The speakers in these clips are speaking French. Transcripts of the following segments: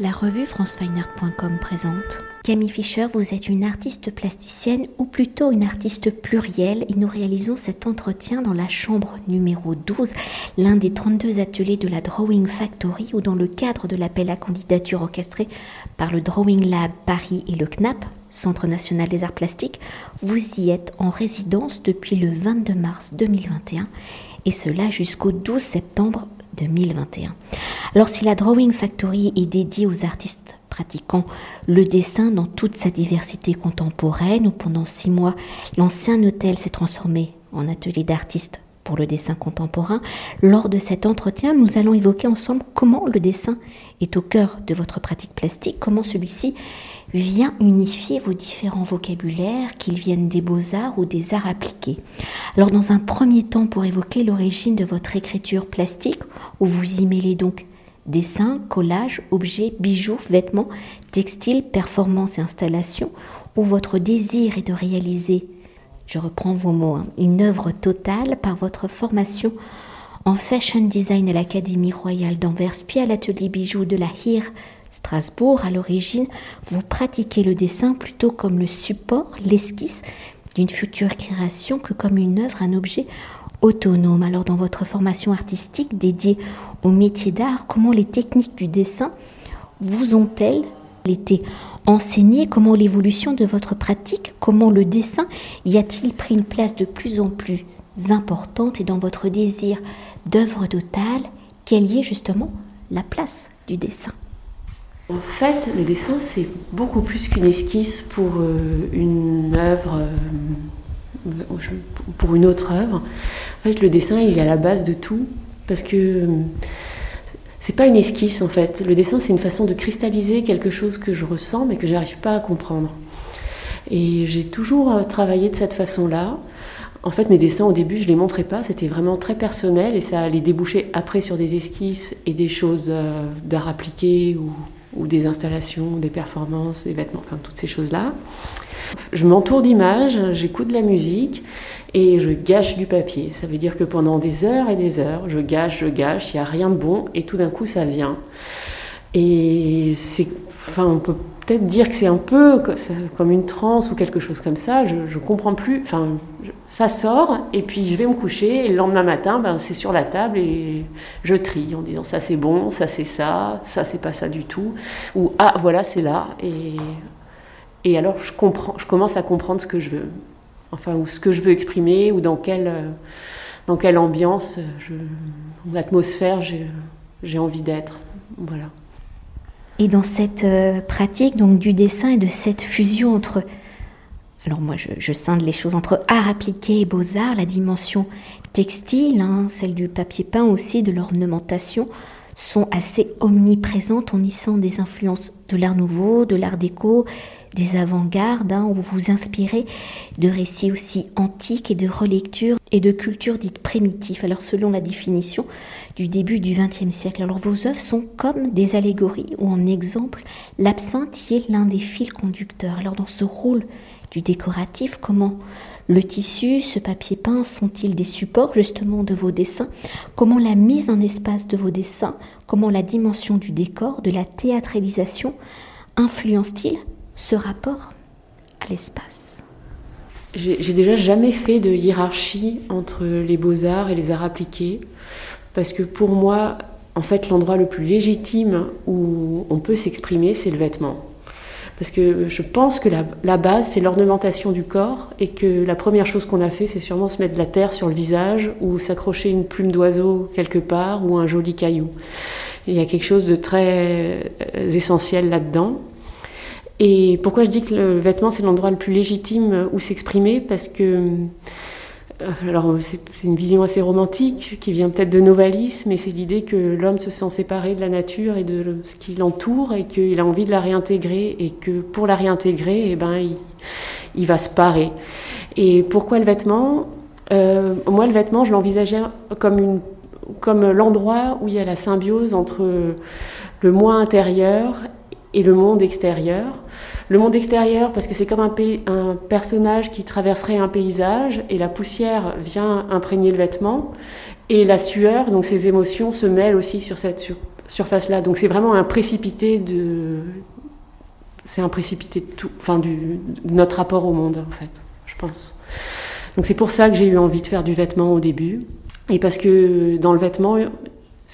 La revue francefineart.com présente. Camille Fischer, vous êtes une artiste plasticienne ou plutôt une artiste plurielle et nous réalisons cet entretien dans la chambre numéro 12, l'un des 32 ateliers de la Drawing Factory ou dans le cadre de l'appel à candidature orchestré par le Drawing Lab Paris et le CNAP, Centre national des arts plastiques, vous y êtes en résidence depuis le 22 mars 2021 et cela jusqu'au 12 septembre 2021. Alors si la Drawing Factory est dédiée aux artistes pratiquant le dessin dans toute sa diversité contemporaine, où pendant six mois l'ancien hôtel s'est transformé en atelier d'artistes pour le dessin contemporain, lors de cet entretien, nous allons évoquer ensemble comment le dessin est au cœur de votre pratique plastique, comment celui-ci vient unifier vos différents vocabulaires, qu'ils viennent des beaux-arts ou des arts appliqués. Alors dans un premier temps, pour évoquer l'origine de votre écriture plastique, où vous y mêlez donc dessin, collage, objets, bijoux, vêtements, textiles, performances et installations, où votre désir est de réaliser, je reprends vos mots, hein, une œuvre totale par votre formation en fashion design à l'Académie royale d'Anvers, puis à l'atelier bijoux de la HIR Strasbourg, à l'origine, vous pratiquez le dessin plutôt comme le support, l'esquisse d'une future création que comme une œuvre, un objet autonome. Alors dans votre formation artistique dédiée au métier d'art, comment les techniques du dessin vous ont-elles été enseignées? Comment l'évolution de votre pratique, comment le dessin y a-t-il pris une place de plus en plus importante? Et dans votre désir d'œuvre totale, quelle y est justement la place du dessin? En fait, le dessin, c'est beaucoup plus qu'une esquisse pour euh, une œuvre, euh, pour une autre œuvre. En fait, le dessin, il est à la base de tout, parce que euh, c'est pas une esquisse, en fait. Le dessin, c'est une façon de cristalliser quelque chose que je ressens, mais que j'arrive pas à comprendre. Et j'ai toujours travaillé de cette façon-là. En fait, mes dessins, au début, je les montrais pas, c'était vraiment très personnel et ça allait déboucher après sur des esquisses et des choses d'art appliqué ou ou des installations, des performances, des vêtements, enfin toutes ces choses-là. Je m'entoure d'images, j'écoute de la musique et je gâche du papier. Ça veut dire que pendant des heures et des heures, je gâche, je gâche, il n'y a rien de bon et tout d'un coup ça vient. Et c'est, enfin, on peut peut-être dire que c'est un peu comme une transe ou quelque chose comme ça. Je, ne comprends plus. Enfin, ça sort et puis je vais me coucher et le lendemain matin, ben, c'est sur la table et je trie en disant ça c'est bon, ça c'est ça, ça c'est pas ça du tout. Ou ah voilà c'est là et et alors je comprends, je commence à comprendre ce que je veux, enfin ou ce que je veux exprimer ou dans quelle dans quelle ambiance, je, ou atmosphère j'ai envie d'être. Voilà. Et dans cette euh, pratique donc du dessin et de cette fusion entre, alors moi je, scinde les choses entre art appliqué et beaux-arts, la dimension textile, hein, celle du papier peint aussi, de l'ornementation, sont assez omniprésentes. On y sent des influences de l'art nouveau, de l'art déco, des avant-gardes, hein, où vous inspirez de récits aussi antiques et de relectures et de cultures dites primitives. Alors selon la définition du début du XXe siècle, alors vos œuvres sont comme des allégories ou en exemple l'absinthe y est l'un des fils conducteurs. Alors dans ce rôle du décoratif, comment le tissu, ce papier peint sont-ils des supports justement de vos dessins? Comment la mise en espace de vos dessins, comment la dimension du décor, de la théâtralisation influence-t-il ce rapport à l'espace J'ai déjà jamais fait de hiérarchie entre les beaux-arts et les arts appliqués, parce que pour moi, en fait, l'endroit le plus légitime où on peut s'exprimer, c'est le vêtement. Parce que je pense que la, base, c'est l'ornementation du corps et que la première chose qu'on a fait, c'est sûrement se mettre de la terre sur le visage ou s'accrocher une plume d'oiseau quelque part ou un joli caillou. Il y a quelque chose de très euh, essentiel là-dedans. Et pourquoi je dis que le vêtement, c'est l'endroit le plus légitime où s'exprimer? Parce que, euh, alors c'est une vision assez romantique qui vient peut-être de Novalis, mais c'est l'idée que l'homme se sent séparé de la nature et de ce qui l'entoure et qu'il a envie de la réintégrer et que pour la réintégrer, eh ben, il, va se parer. Et pourquoi le vêtement? Euh, Moi, le vêtement, je l'envisageais comme, comme l'endroit où il y a la symbiose entre le moi intérieur et le monde extérieur. Le monde extérieur, parce que c'est comme un, personnage qui traverserait un paysage et la poussière vient imprégner le vêtement et la sueur, donc ses émotions, se mêlent aussi sur cette, surface-là. Donc c'est vraiment un précipité de, c'est un précipité de tout, enfin de notre rapport au monde en fait, je pense. Donc c'est pour ça que j'ai eu envie de faire du vêtement au début, et parce que dans le vêtement,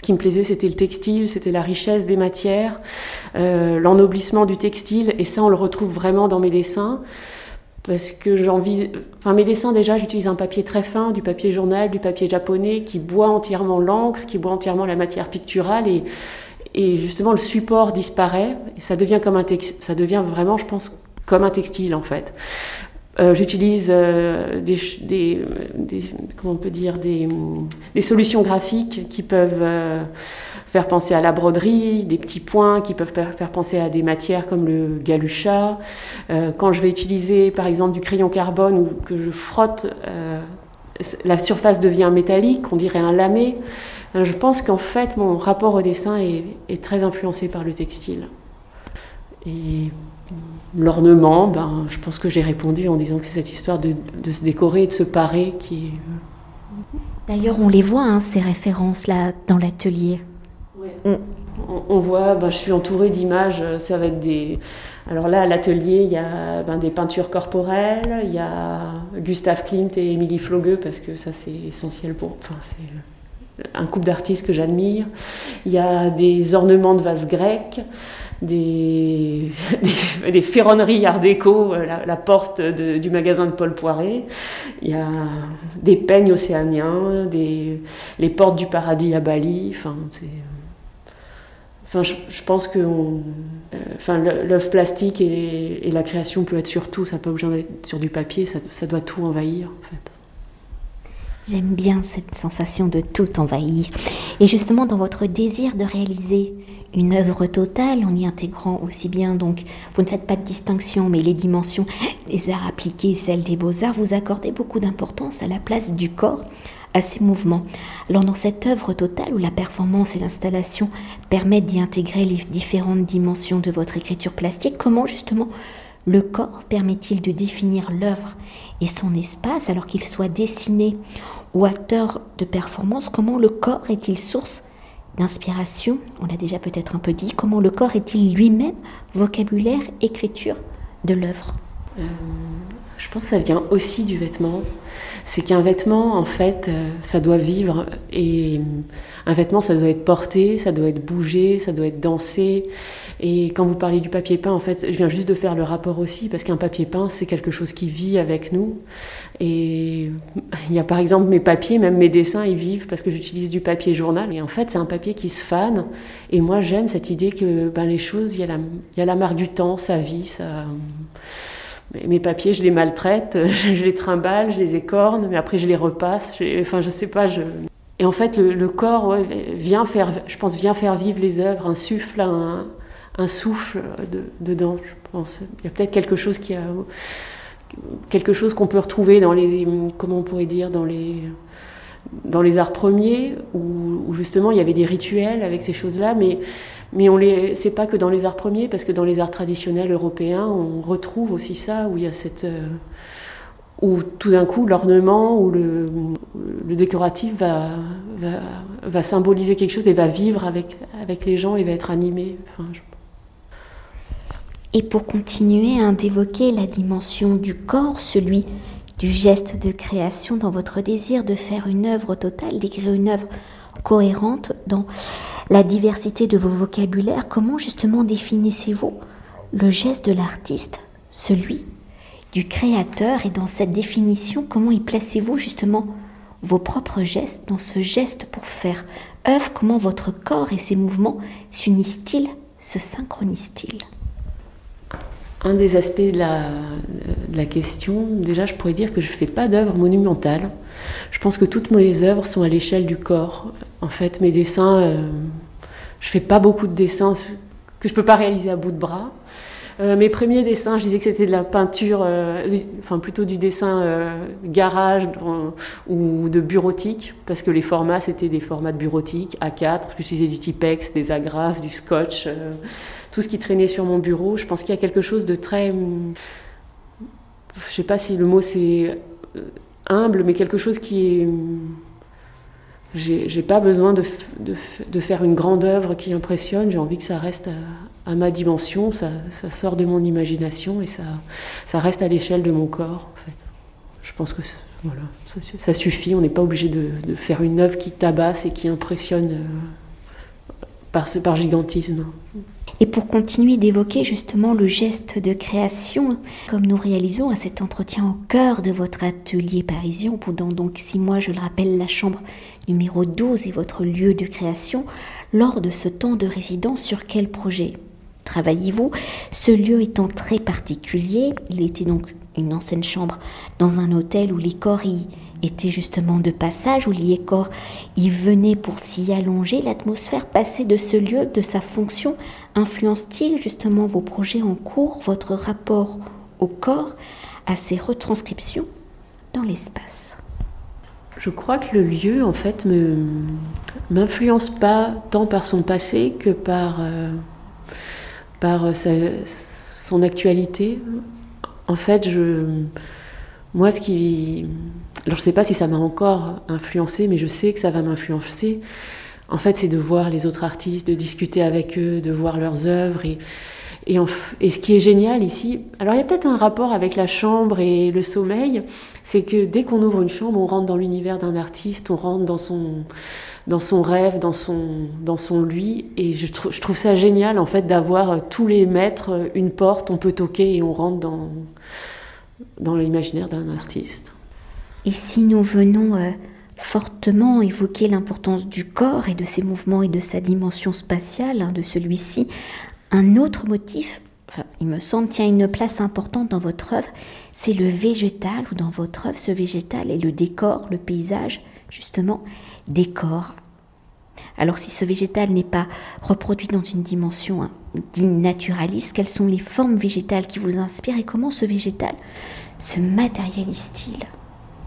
qui me plaisait, c'était le textile, c'était la richesse des matières, euh, l'ennoblissement du textile, et ça, on le retrouve vraiment dans mes dessins. Parce que j'envie. Enfin, mes dessins, déjà, j'utilise un papier très fin, du papier journal, du papier japonais, qui boit entièrement l'encre, qui boit entièrement la matière picturale, et, justement, le support disparaît, et ça devient comme un textile. Ça devient vraiment, je pense, comme un textile, en fait. Euh, j'utilise euh, des, comment on peut dire, des, solutions graphiques qui peuvent euh, faire penser à la broderie, des petits points qui peuvent faire penser à des matières comme le galucha. quand je vais utiliser par exemple du crayon carbone ou que je frotte, la surface devient métallique, on dirait un lamé. Je pense qu'en fait mon rapport au dessin est, est très influencé par le textile. Et L'ornement, ben, je pense que j'ai répondu en disant que c'est cette histoire de, se décorer et de se parer qui est... Euh, D'ailleurs, on les voit, hein, ces références-là, dans l'atelier. On... voit, ben, je suis entourée d'images, euh, ça va être des... Alors là, à l'atelier, il y a ben, des peintures corporelles, il y a Gustave Klimt et Émilie Flogueux, parce que ça, c'est essentiel pour... Enfin, c'est un couple d'artistes que j'admire. Il y a des ornements de vases grecs des, des, ferronneries art déco, euh, la, porte du magasin de Paul Poiret. Il y a des peignes océaniens, des, les portes du paradis à Bali. Enfin, c'est, enfin je, pense que euh, enfin, l'œuvre plastique et, la création peut être sur tout. Ça peut pas besoin d'être sur du papier, ça, ça doit tout envahir en fait. J'aime bien cette sensation de tout envahir. Et justement, dans votre désir de réaliser une œuvre totale en y intégrant aussi bien, donc vous ne faites pas de distinction, mais les dimensions des arts appliqués et celles des beaux-arts, vous accordez beaucoup d'importance à la place du corps, à ses mouvements. Alors dans cette œuvre totale où la performance et l'installation permettent d'y intégrer les différentes dimensions de votre écriture plastique, comment justement le corps permet-il de définir l'œuvre et son espace alors qu'il soit dessiné ou acteur de performance Comment le corps est-il source d'inspiration, on l'a déjà peut-être un peu dit, comment le corps est-il lui-même vocabulaire, écriture de l'œuvre? Euh, Je pense que ça vient aussi du vêtement. C'est qu'un vêtement, en fait, euh, ça doit vivre et un vêtement, ça doit être porté, ça doit être bougé, ça doit être dansé. Et quand vous parlez du papier peint, en fait, je viens juste de faire le rapport aussi, parce qu'un papier peint, c'est quelque chose qui vit avec nous. Et il y a par exemple mes papiers, même mes dessins, ils vivent parce que j'utilise du papier journal. Et en fait, c'est un papier qui se fane. Et moi, j'aime cette idée que ben, les choses, il y, a la, marque du temps, ça vit, ça. Mes papiers, je les maltraite, je les trimballe, je les écorne, mais après je les repasse. Enfin, je sais pas. Et en fait, le, corps vient faire, je pense, vient faire vivre les œuvres, un, un souffle dedans, je pense. Il y a peut-être quelque chose qui a quelque chose qu'on peut retrouver dans les comment on pourrait dire dans les dans les arts premiers où, justement il y avait des rituels avec ces choses-là, mais mais on les c'est pas que dans les arts premiers parce que dans les arts traditionnels européens on retrouve aussi ça où il y a cette euh, où tout d'un coup l'ornement ou le, décoratif va, symboliser quelque chose et va vivre avec, avec les gens et va être animé. Et pour continuer d'évoquer la dimension du corps, celui du geste de création dans votre désir de faire une œuvre totale, d'écrire une œuvre cohérente dans la diversité de vos vocabulaires, comment justement définissez-vous le geste de l'artiste, celui du créateur? Et dans cette définition, comment y placez-vous justement vos propres gestes dans ce geste pour faire œuvre, comment votre corps et ses mouvements s'unissent-ils, se synchronisent-ils? Un des aspects de la, question, déjà, je pourrais dire que je ne fais pas d'œuvre monumentale. Je pense que toutes mes œuvres sont à l'échelle du corps. En fait, mes dessins, euh, je ne fais pas beaucoup de dessins que je ne peux pas réaliser à bout de bras. Euh, mes premiers dessins, je disais que c'était de la peinture, euh, enfin plutôt du dessin garage ou de bureautique, parce que les formats c'était des formats de bureautique, A4, j'utilisais du Tipex, des agrafes, du scotch tout ce qui traînait sur mon bureau. Je pense qu'il y a quelque chose de très. Je sais pas si le mot c'est euh, humble, mais quelque chose qui est. j'ai pas besoin de, faire une grande œuvre qui impressionne, j'ai envie que ça reste à, ma dimension, ça, sort de mon imagination et ça, reste à l'échelle de mon corps. En fait. Je pense que voilà, ça, suffit, on n'est pas obligé de, de, faire une œuvre qui tabasse et qui impressionne euh, par, par gigantisme. Et pour continuer d'évoquer justement le geste de création, comme nous réalisons à cet entretien au cœur de votre atelier parisien, pendant donc six mois, je le rappelle, la chambre numéro 12 est votre lieu de création, lors de ce temps de résidence, sur quel projet? Travaillez-vous. Ce lieu étant très particulier, il était donc une ancienne chambre dans un hôtel où les corps y était justement de passage, où les corps y venaient pour s'y allonger, l'atmosphère passée de ce lieu, de sa fonction, influence-t-il justement vos projets en cours, votre rapport au corps, à ces retranscriptions dans l'espace? Je crois que le lieu, en fait, me m'influence pas tant par son passé que par, euh, par son actualité. En fait, je, moi, ce qui alors je ne sais pas si ça m'a encore influencé, mais je sais que ça va m'influencer. En fait, c'est de voir les autres artistes, de discuter avec eux, de voir leurs œuvres. Et, et ce qui est génial ici, alors il y a peut-être un rapport avec la chambre et le sommeil, c'est que dès qu'on ouvre une chambre, on rentre dans l'univers d'un artiste, on rentre dans son, dans son rêve, dans son, dans son lui. Et je, je trouve ça génial, en fait, d'avoir tous les mètres une porte, on peut toquer et on rentre dans, dans l'imaginaire d'un artiste. Et si nous venons euh, fortement évoquer l'importance du corps et de ses mouvements et de sa dimension spatiale, hein, de celui-ci, un autre motif, il me semble, tient une place importante dans votre œuvre, c'est le végétal, ou dans votre œuvre, ce végétal est le décor, le paysage, justement, décor. Alors si ce végétal n'est pas reproduit dans une dimension hein, naturaliste, quelles sont les formes végétales qui vous inspirent et comment ce végétal se matérialise-t-il?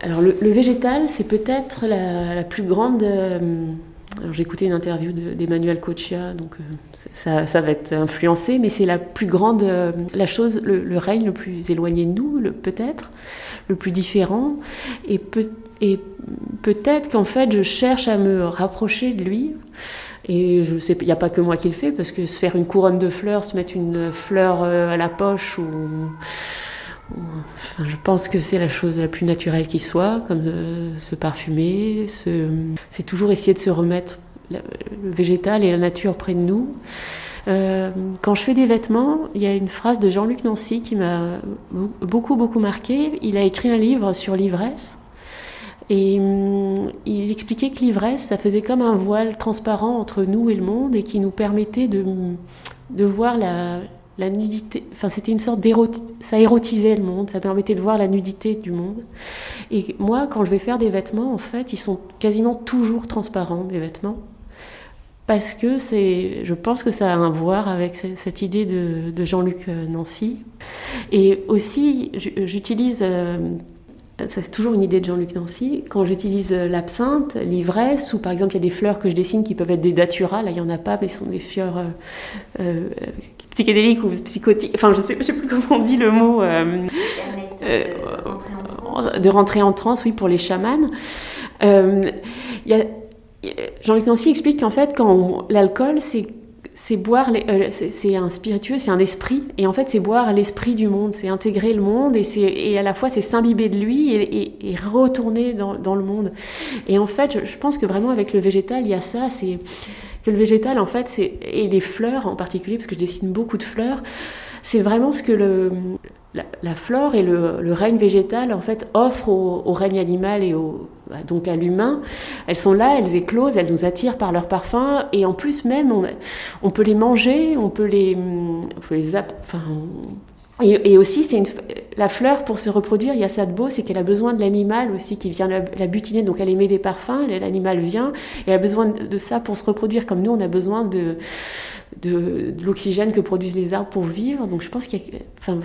Alors le, végétal, c'est peut-être la, plus grande... Euh, j'ai écouté une interview d'Emmanuel Cochia, donc euh, ça, va être influencé, mais c'est la plus grande, euh, la chose, le, règne le plus éloigné de nous, peut-être, le plus différent, et, peut, et peut-être qu'en fait je cherche à me rapprocher de lui. Et je sais, il n'y a pas que moi qui le fais, parce que se faire une couronne de fleurs, se mettre une fleur à la poche ou je pense que c'est la chose la plus naturelle qui soit, comme se parfumer. C'est toujours essayer de se remettre le végétal et la nature près de nous. Euh, quand je fais des vêtements, il y a une phrase de Jean-Luc Nancy qui m'a beaucoup, beaucoup marqué. Il a écrit un livre sur l'ivresse. Et hum, il expliquait que l'ivresse, ça faisait comme un voile transparent entre nous et le monde et qui nous permettait de, de voir la, la nudité, enfin c'était une sorte d'érotisme, ça érotisait le monde, ça permettait de voir la nudité du monde. Et moi, quand je vais faire des vêtements, en fait, ils sont quasiment toujours transparents, des vêtements. Parce que c'est, je pense que ça a un voir avec cette idée de, Jean-Luc euh, Nancy. Et aussi, j'utilise, euh, c'est toujours une idée de Jean-Luc Nancy, quand j'utilise euh, l'absinthe, l'ivresse, ou par exemple il y a des fleurs que je dessine qui peuvent être des datura, là il n'y en a pas, mais ce sont des fleurs psychédélique ou psychotique. Enfin, je sais, je sais plus comment on dit le mot. Euh, euh, de rentrer en transe, oui, pour les chamans. Euh, Jean-Luc Nancy explique qu'en fait, quand l'alcool, c'est c'est boire, c'est un spiritueux, c'est un esprit, et en fait c'est boire l'esprit du monde, c'est intégrer le monde, et, et à la fois c'est s'imbiber de lui et, et, retourner dans, dans, le monde. Et en fait, je, pense que vraiment avec le végétal, il y a ça, c'est que le végétal, en fait, c'est, et les fleurs en particulier, parce que je dessine beaucoup de fleurs, c'est vraiment ce que le, la, flore et le, règne végétal, en fait, offrent au, règne animal et au, donc à l'humain. Elles sont là, elles éclosent, elles nous attirent par leur parfum, et en plus même, on, peut les manger, on peut les... Et, aussi, c'est la fleur, pour se reproduire, il y a ça de beau, c'est qu'elle a besoin de l'animal aussi qui vient la, butiner. Donc elle émet des parfums, l'animal vient, et elle a besoin de ça pour se reproduire, comme nous, on a besoin de, l'oxygène que produisent les arbres pour vivre. Donc je pense qu'il y a. Enfin,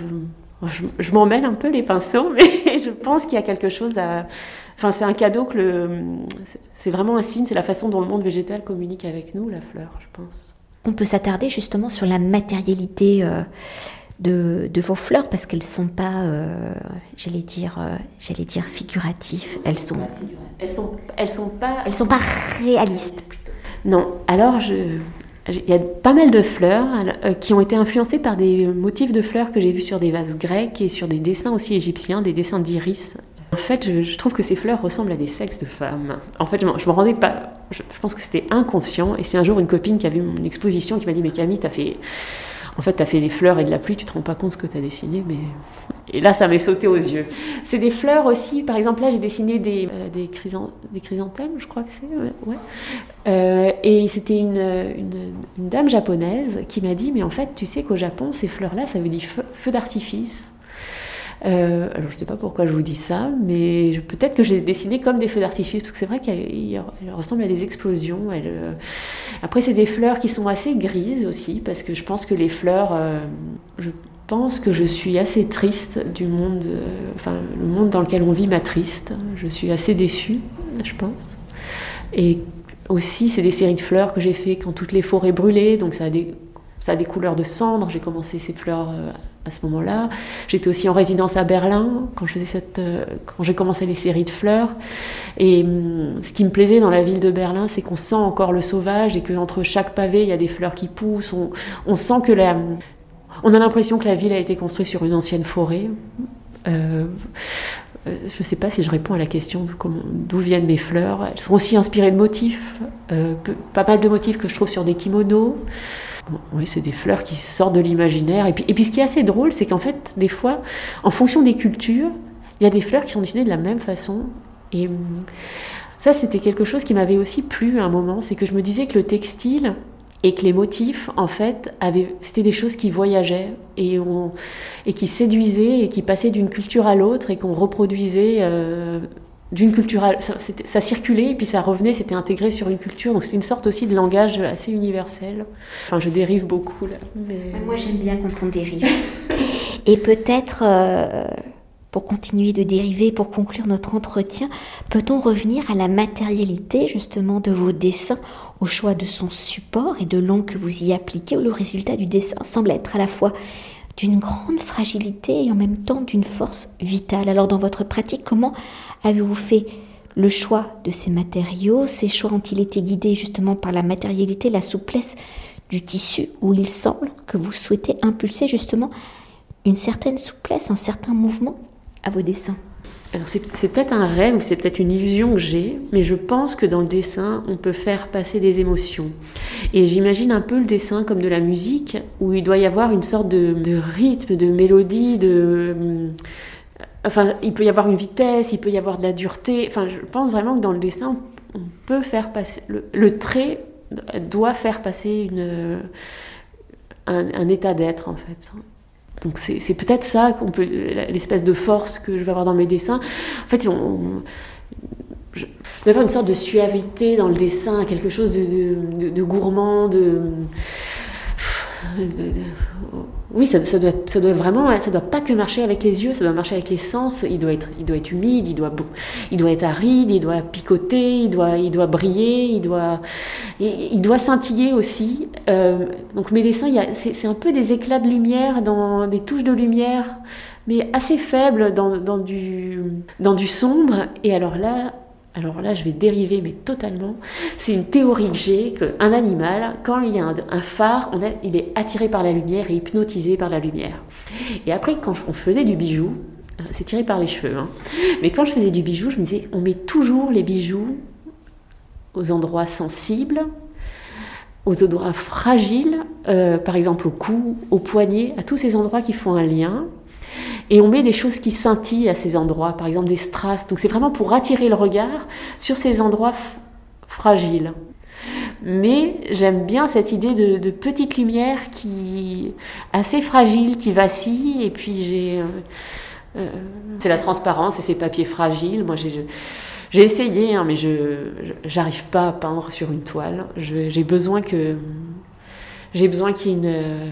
je, je m'en un peu les pinceaux, mais je pense qu'il y a quelque chose à. Enfin, c'est un cadeau que le. C'est vraiment un signe, c'est la façon dont le monde végétal communique avec nous, la fleur, je pense. On peut s'attarder justement sur la matérialité. Euh de, vos fleurs parce qu'elles sont pas, euh, j'allais dire, euh, j'allais dire figuratives. Elles sont, elles sont, elles sont pas, elles sont pas réalistes. Non. Alors je, il y a pas mal de fleurs euh, qui ont été influencées par des motifs de fleurs que j'ai vus sur des vases grecs et sur des dessins aussi égyptiens, des dessins d'iris. En fait, je, trouve que ces fleurs ressemblent à des sexes de femmes. En fait, je, me rendais pas. Je, pense que c'était inconscient. Et c'est un jour une copine qui a vu une exposition qui m'a dit Mais Camille, t'as fait en fait, tu as fait des fleurs et de la pluie, tu te rends pas compte ce que tu as dessiné, mais... Et là, ça m'est sauté aux yeux. C'est des fleurs aussi, par exemple, là, j'ai dessiné des, euh, des, chrysanthèmes, je crois que c'est, ouais. Euh, et c'était une, une, dame japonaise qui m'a dit, mais en fait, tu sais qu'au Japon, ces fleurs-là, ça veut dire feu d'artifice. Euh, alors je ne sais pas pourquoi je vous dis ça, mais peut-être que j'ai dessiné comme des feux d'artifice, parce que c'est vrai qu'elles ressemblent à des explosions. Euh, après, c'est des fleurs qui sont assez grises aussi, parce que je pense que les fleurs, euh, je pense que je suis assez triste du monde, enfin le monde dans lequel on vit m'a triste. Je suis assez déçue, je pense. Et aussi, c'est des séries de fleurs que j'ai fait quand toutes les forêts brûlaient, donc ça a des ça a des couleurs de cendre. J'ai commencé ces fleurs à ce moment-là. J'étais aussi en résidence à Berlin quand je faisais cette, euh, quand j'ai commencé les séries de fleurs. Et hum, ce qui me plaisait dans la ville de Berlin, c'est qu'on sent encore le sauvage et qu'entre chaque pavé, il y a des fleurs qui poussent. On, sent que la, on a l'impression que la ville a été construite sur une ancienne forêt. Euh, euh, je ne sais pas si je réponds à la question d'où viennent mes fleurs. Elles sont aussi inspirées de motifs, pas mal de motifs que je trouve sur des kimonos oui, c'est des fleurs qui sortent de l'imaginaire. Et puis, et puis ce qui est assez drôle, c'est qu'en fait, des fois, en fonction des cultures, il y a des fleurs qui sont dessinées de la même façon. Et hum, ça, c'était quelque chose qui m'avait aussi plu à un moment, c'est que je me disais que le textile et que les motifs, en fait, c'était des choses qui voyageaient et, et qui séduisaient et qui passaient d'une culture à l'autre et qu'on reproduisait euh, d'une culture, ça, ça, circulait et puis ça revenait, c'était intégré sur une culture, donc c'est une sorte aussi de langage assez universel. Enfin, je dérive beaucoup là. Moi, j'aime bien quand on dérive. et peut-être, euh, pour continuer de dériver, pour conclure notre entretien, peut-on revenir à la matérialité justement de vos dessins, au choix de son support et de l'angle que vous y appliquez, où le résultat du dessin semble être à la fois d'une grande fragilité et en même temps d'une force vitale? Alors dans votre pratique, comment avez-vous fait le choix de ces matériaux? Ces choix ont-ils été guidés justement par la matérialité, la souplesse du tissu, où il semble que vous souhaitez impulser justement une certaine souplesse, un certain mouvement? À vos dessins c'est peut-être un rêve ou c'est peut-être une illusion que j'ai, mais je pense que dans le dessin, on peut faire passer des émotions. Et j'imagine un peu le dessin comme de la musique, où il doit y avoir une sorte de, rythme, de mélodie, de... Euh, enfin, il peut y avoir une vitesse, il peut y avoir de la dureté. Enfin, je pense vraiment que dans le dessin, on peut faire passer... Le, trait doit faire passer une, un état d'être, en fait. Donc c'est peut-être ça qu'on peut l'espèce de force que je vais avoir dans mes dessins. En fait, on, je vais avoir une sorte de suavité dans le dessin, quelque chose de gourmand, de oui, ça, doit, ça doit vraiment, ça doit pas que marcher avec les yeux, ça doit marcher avec les sens. Il doit être, il doit être humide, il doit, il doit être aride, il doit picoter, il doit, il doit briller, il doit, il, doit scintiller aussi. Euh, donc mes dessins, c'est un peu des éclats de lumière, dans des touches de lumière, mais assez faibles dans, dans du, dans du sombre. Et alors là, alors là, je vais dériver, mais totalement. C'est une théorie que j'ai qu'un animal, quand il y a un, phare, il est attiré par la lumière et hypnotisé par la lumière. Et après, quand on faisait du bijou, euh, c'est tiré par les cheveux, hein, mais quand je faisais du bijou, je me disais, on met toujours les bijoux aux endroits sensibles, aux endroits fragiles, euh, par exemple au cou, au poignet, à tous ces endroits qui font un lien. Et on met des choses qui scintillent à ces endroits, par exemple des strass. Donc c'est vraiment pour attirer le regard sur ces endroits fragiles. Mais j'aime bien cette idée de, de, petite lumière qui assez fragile, qui vacille. Et puis j'ai, euh, euh, c'est la transparence et ces papiers fragiles. Moi j'ai, essayé, hein, mais je j'arrive pas à peindre sur une toile. j'ai besoin que j'ai besoin qu'il y ait une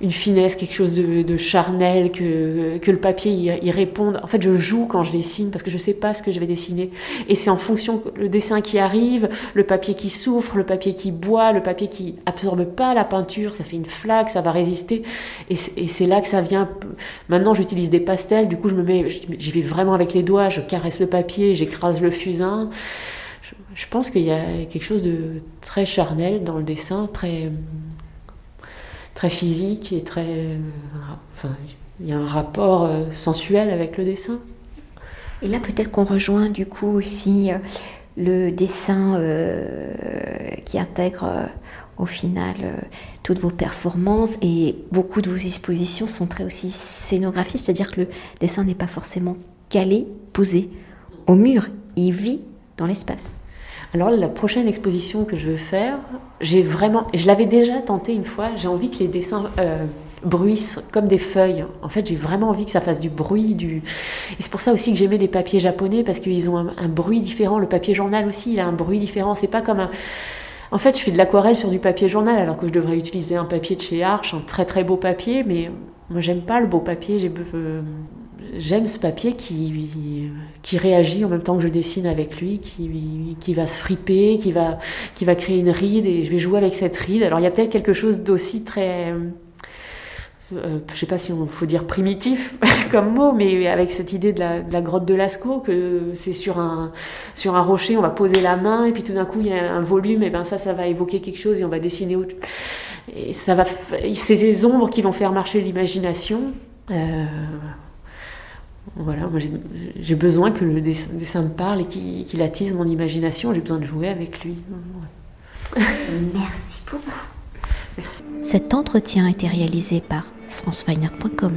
une finesse, quelque chose de, charnel, que, le papier y, réponde. En fait, je joue quand je dessine parce que je sais pas ce que je vais dessiner. Et c'est en fonction le dessin qui arrive, le papier qui souffre, le papier qui boit, le papier qui absorbe pas la peinture, ça fait une flaque, ça va résister. Et c'est là que ça vient. Maintenant, j'utilise des pastels, du coup, je me mets, j'y vais vraiment avec les doigts, je caresse le papier, j'écrase le fusain. Je, pense qu'il y a quelque chose de très charnel dans le dessin, très très physique et très. Enfin, il y a un rapport euh, sensuel avec le dessin. Et là, peut-être qu'on rejoint du coup aussi euh, le dessin euh, qui intègre au final toutes vos performances et beaucoup de vos expositions sont très aussi scénographiques, c'est-à-dire que le dessin n'est pas forcément calé, posé au mur, il vit dans l'espace. Alors la prochaine exposition que je veux faire, j'ai vraiment, je l'avais déjà tenté une fois, j'ai envie que les dessins euh, bruissent comme des feuilles. En fait, j'ai vraiment envie que ça fasse du bruit, du. Et c'est pour ça aussi que j'aimais les papiers japonais parce qu'ils ont un, bruit différent. Le papier journal aussi, il a un bruit différent. C'est pas comme un. En fait, je fais de l'aquarelle sur du papier journal alors que je devrais utiliser un papier de chez Arch, un très très beau papier, mais moi j'aime pas le beau papier. J'ai euh, j'aime ce papier qui, qui réagit en même temps que je dessine avec lui, qui, qui va se friper, qui va, qui va créer une ride et je vais jouer avec cette ride. Alors il y a peut-être quelque chose d'aussi très... Euh, je sais pas si on faut dire primitif comme mot, mais avec cette idée de la, grotte de Lascaux, que c'est sur un, sur un rocher, on va poser la main, et puis tout d'un coup il y a un volume, et ben ça, ça va évoquer quelque chose, et on va dessiner autre. Et ça va, c'est ces ombres qui vont faire marcher l'imagination. Euh, voilà, moi j'ai besoin que le dessin me parle et qu'il attise mon imagination. J'ai besoin de jouer avec lui. Merci beaucoup. Merci. Cet entretien a été réalisé par franceweiner.com.